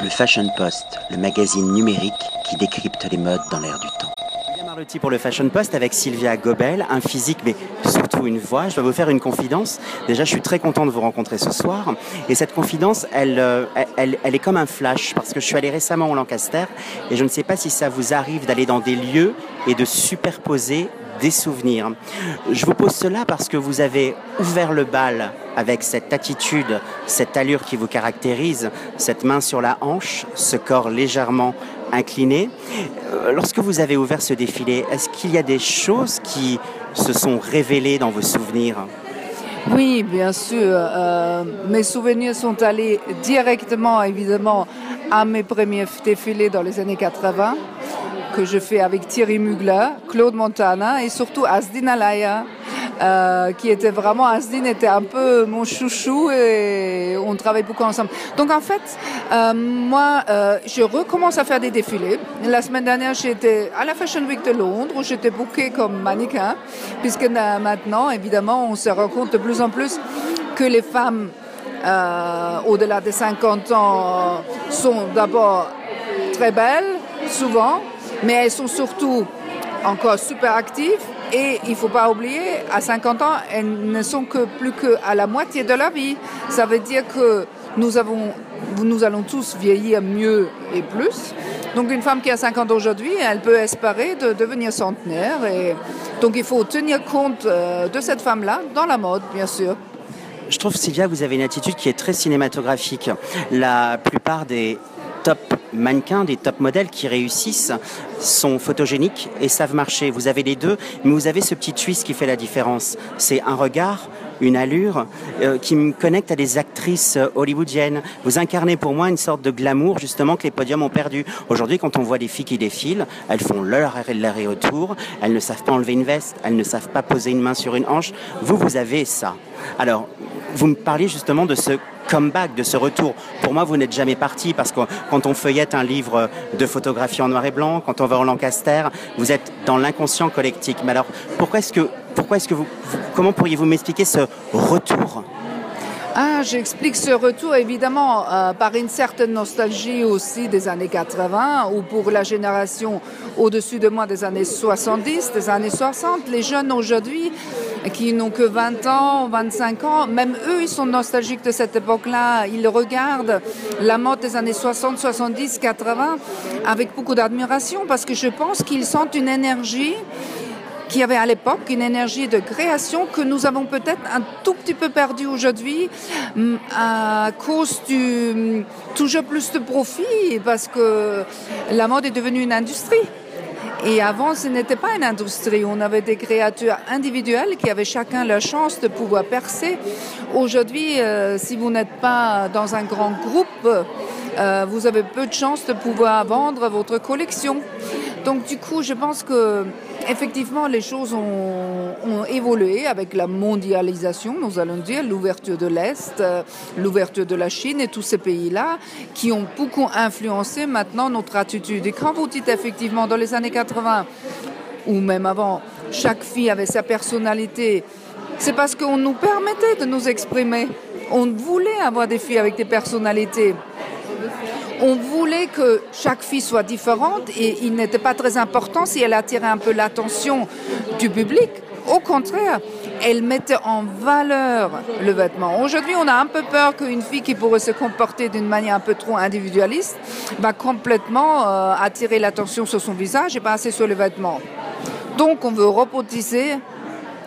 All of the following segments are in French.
Le Fashion Post, le magazine numérique qui décrypte les modes dans l'air du temps. Marlotti pour le Fashion Post avec Sylvia Gobel, un physique mais surtout une voix. Je dois vous faire une confidence. Déjà, je suis très content de vous rencontrer ce soir. Et cette confidence, elle, euh, elle, elle est comme un flash parce que je suis allé récemment au Lancaster et je ne sais pas si ça vous arrive d'aller dans des lieux et de superposer des souvenirs. Je vous pose cela parce que vous avez ouvert le bal avec cette attitude, cette allure qui vous caractérise, cette main sur la hanche, ce corps légèrement incliné. Euh, lorsque vous avez ouvert ce défilé, est-ce qu'il y a des choses qui se sont révélées dans vos souvenirs? Oui, bien sûr. Euh, mes souvenirs sont allés directement, évidemment, à mes premiers défilés dans les années 80 que je fais avec Thierry Mugler, Claude Montana et surtout Asdin Alaya, euh, qui était vraiment, Asdin était un peu mon chouchou et on travaille beaucoup ensemble. Donc en fait, euh, moi, euh, je recommence à faire des défilés. La semaine dernière, j'étais à la Fashion Week de Londres où j'étais bookée comme mannequin, puisque maintenant, évidemment, on se rend compte de plus en plus que les femmes au-delà des 50 ans sont d'abord très belles, souvent, mais elles sont surtout encore super actives et il ne faut pas oublier, à 50 ans, elles ne sont que plus qu'à la moitié de la vie. Ça veut dire que nous, avons, nous allons tous vieillir mieux et plus. Donc une femme qui a 50 ans aujourd'hui, elle peut espérer de devenir centenaire. Donc il faut tenir compte euh, de cette femme-là dans la mode, bien sûr. Je trouve, Sylvia, vous avez une attitude qui est très cinématographique. La plupart des top mannequins, des top modèles qui réussissent sont photogéniques et savent marcher. Vous avez les deux, mais vous avez ce petit twist qui fait la différence. C'est un regard, une allure euh, qui me connecte à des actrices euh, hollywoodiennes. Vous incarnez pour moi une sorte de glamour justement que les podiums ont perdu. Aujourd'hui, quand on voit des filles qui défilent, elles font leur arrêt autour, elles ne savent pas enlever une veste, elles ne savent pas poser une main sur une hanche. Vous, vous avez ça. Alors, vous me parliez justement de ce comeback, de ce retour. Pour moi, vous n'êtes jamais parti parce que quand on feuillette un livre de photographie en noir et blanc, quand on va au Lancaster, vous êtes dans l'inconscient collectif. Mais alors, pourquoi est-ce que, pourquoi est-ce que vous, comment pourriez-vous m'expliquer ce retour? Ah, j'explique ce retour évidemment euh, par une certaine nostalgie aussi des années 80 ou pour la génération au-dessus de moi des années 70, des années 60. Les jeunes aujourd'hui qui n'ont que 20 ans, 25 ans, même eux, ils sont nostalgiques de cette époque-là. Ils regardent la mode des années 60, 70, 80 avec beaucoup d'admiration parce que je pense qu'ils sentent une énergie qui avait à l'époque une énergie de création que nous avons peut-être un tout petit peu perdu aujourd'hui mm, à cause du mm, toujours plus de profit parce que la mode est devenue une industrie. Et avant, ce n'était pas une industrie. On avait des créatures individuelles qui avaient chacun la chance de pouvoir percer. Aujourd'hui, euh, si vous n'êtes pas dans un grand groupe, euh, vous avez peu de chances de pouvoir vendre votre collection. Donc du coup, je pense que effectivement, les choses ont, évolué avec la mondialisation, nous allons dire, l'ouverture de l'Est, euh, l'ouverture de la Chine et tous ces pays-là qui ont beaucoup influencé maintenant notre attitude. Et quand vous dites effectivement dans les années 80 ou même avant, chaque fille avait sa personnalité, c'est parce qu'on nous permettait de nous exprimer. On voulait avoir des filles avec des personnalités. On voulait que chaque fille soit différente et il n'était pas très important si elle attirait un peu l'attention du public. Au contraire, elle mettait en valeur le vêtement. Aujourd'hui, on a un peu peur qu'une fille qui pourrait se comporter d'une manière un peu trop individualiste va complètement euh, attirer l'attention sur son visage et pas assez sur le vêtement. Donc, on veut repotisser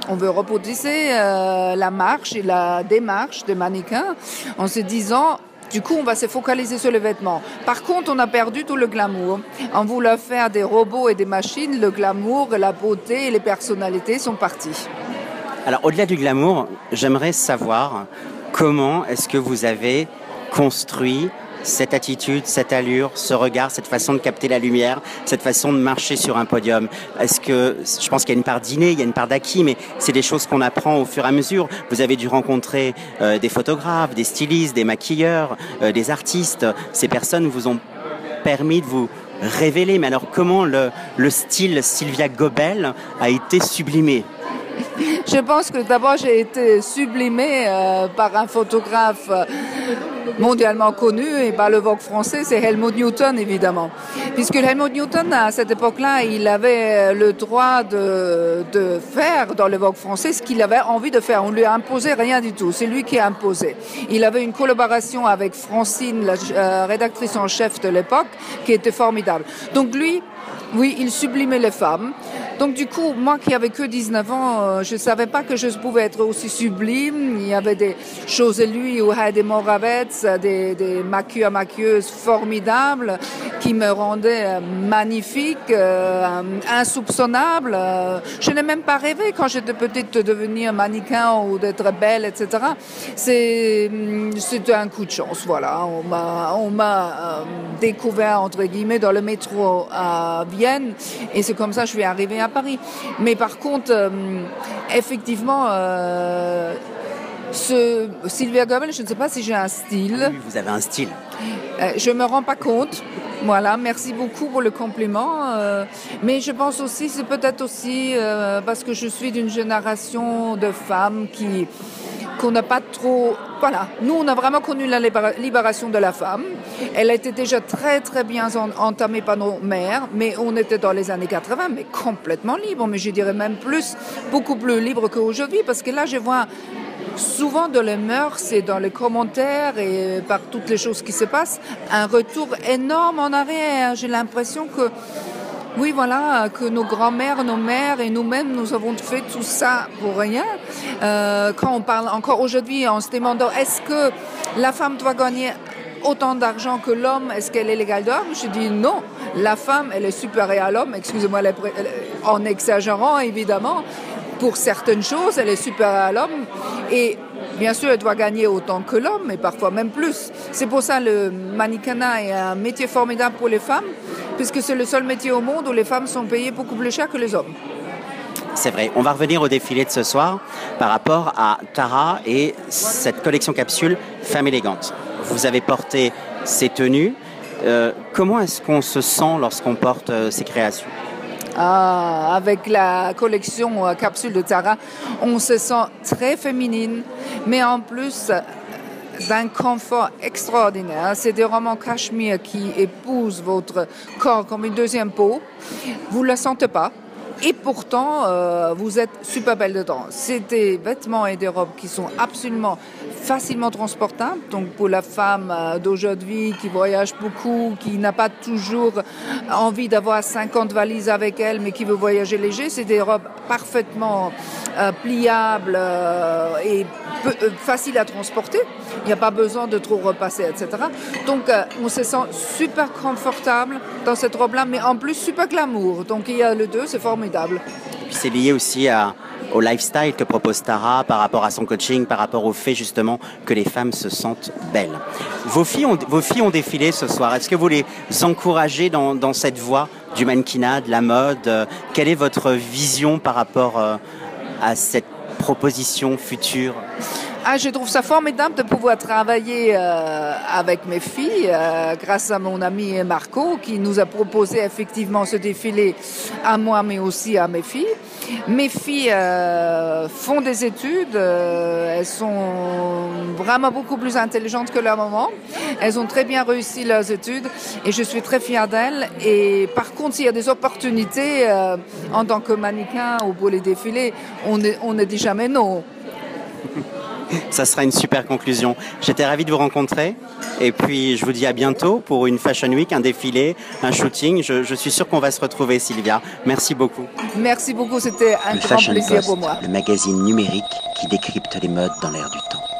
euh, la marche et la démarche des mannequins en se disant du coup, on va se focaliser sur le vêtement. Par contre, on a perdu tout le glamour. En voulant faire des robots et des machines, le glamour, la beauté et les personnalités sont partis. Alors, au-delà du glamour, j'aimerais savoir comment est-ce que vous avez construit cette attitude, cette allure, ce regard, cette façon de capter la lumière, cette façon de marcher sur un podium Est-ce que, je pense qu'il y a une part d'inné, il y a une part d'acquis, mais c'est des choses qu'on apprend au fur et à mesure. Vous avez dû rencontrer euh, des photographes, des stylistes, des maquilleurs, euh, des artistes. Ces personnes vous ont permis de vous révéler. Mais alors, comment le, le style Sylvia Gobel a été sublimé? Je pense que d'abord j'ai été sublimée euh, par un photographe euh, mondialement connu et par le Vogue français, c'est Helmut Newton évidemment. Puisque Helmut Newton à cette époque-là, il avait le droit de, de faire dans le Vogue français ce qu'il avait envie de faire. On lui a imposé rien du tout, c'est lui qui a imposé. Il avait une collaboration avec Francine, la euh, rédactrice en chef de l'époque, qui était formidable. Donc lui, oui, il sublimait les femmes. Donc du coup, moi qui avais que 19 ans, euh, je savais pas que je pouvais être aussi sublime. Il y avait des choses lui ou Heidi Des, des maquilleurs maquilleuses formidables qui me rendaient euh, magnifique, euh, insoupçonnable. Je n'ai même pas rêvé quand j'étais petite de devenir mannequin ou d'être belle, etc. C'est c'était un coup de chance, voilà. On m'a on découvert entre guillemets dans le métro à Vienne et c'est comme ça que je suis arrivée à Paris. Mais par contre, euh, effectivement, euh, ce Sylvia Gomel, je ne sais pas si j'ai un style. Oui, vous avez un style. Euh, je me rends pas compte. Voilà, merci beaucoup pour le compliment. mais je pense aussi, c'est peut-être aussi parce que je suis d'une génération de femmes qui qu'on n'a pas trop... Voilà, nous, on a vraiment connu la libération de la femme. Elle a été déjà très, très bien entamée par nos mères, mais on était dans les années 80, mais complètement libre, mais je dirais même plus, beaucoup plus libre qu'aujourd'hui, parce que là, je vois souvent dans les mœurs et dans les commentaires et par toutes les choses qui se passent, un retour énorme. En arrière. J'ai l'impression que oui, voilà, que nos grands-mères, nos mères et nous-mêmes, nous avons fait tout ça pour rien. Euh, quand on parle encore aujourd'hui, en se demandant est-ce que la femme doit gagner autant d'argent que l'homme, est-ce qu'elle est l'égale d'homme? Je dis non, la femme, elle est supérieure à l'homme, excusez-moi en exagérant évidemment, pour certaines choses, elle est supérieure à l'homme. Et bien sûr, elle doit gagner autant que l'homme, mais parfois même plus. C'est pour ça le mannequinat est un métier formidable pour les femmes, puisque c'est le seul métier au monde où les femmes sont payées beaucoup plus cher que les hommes. C'est vrai. On va revenir au défilé de ce soir par rapport à Tara et cette collection capsule Femme élégante. Vous avez porté ces tenues. Euh, comment est-ce qu'on se sent lorsqu'on porte euh, ces créations? Ah, avec la collection euh, Capsule de Tara, on se sent très féminine, mais en plus d'un confort extraordinaire. C'est des romans cachemire qui épousent votre corps comme une deuxième peau. Vous ne le sentez pas? Et pourtant, euh, vous êtes super belle dedans. C'est des vêtements et des robes qui sont absolument facilement transportables. Donc pour la femme euh, d'aujourd'hui qui voyage beaucoup, qui n'a pas toujours envie d'avoir 50 valises avec elle, mais qui veut voyager léger, c'est des robes parfaitement euh, pliables et faciles à transporter. Il n'y a pas besoin de trop repasser, etc. Donc on se sent super confortable dans cette robe-là, mais en plus super glamour. Donc il y a le deux, c'est formidable. Puis c'est lié aussi au lifestyle que propose Tara par rapport à son coaching, par rapport au fait justement que les femmes se sentent belles. Vos filles ont, vos filles ont défilé ce soir. Est-ce que vous les encouragez dans, cette voie du mannequinat, de la mode? Quelle est votre vision par rapport euh, à cette proposition future? Ah, je trouve ça formidable de pouvoir travailler euh, avec mes filles, euh, grâce à mon ami Marco, qui nous a proposé effectivement ce défilé à moi, mais aussi à mes filles. Mes filles euh, font des études, elles sont vraiment beaucoup plus intelligentes que leur maman. Elles ont très bien réussi leurs études et je suis très fière d'elles. Et par contre, s'il y a des opportunités en tant que mannequin ou pour les défilés, on ne, on ne dit jamais non. Ça sera une super conclusion. J'étais ravi de vous rencontrer. Et puis, je vous dis à bientôt pour une Fashion Week, un défilé, un shooting. Je, suis sûr qu'on va se retrouver, Sylvia. Merci beaucoup. Merci beaucoup. C'était un grand plaisir pour moi. Le magazine numérique qui décrypte les modes dans l'air du temps.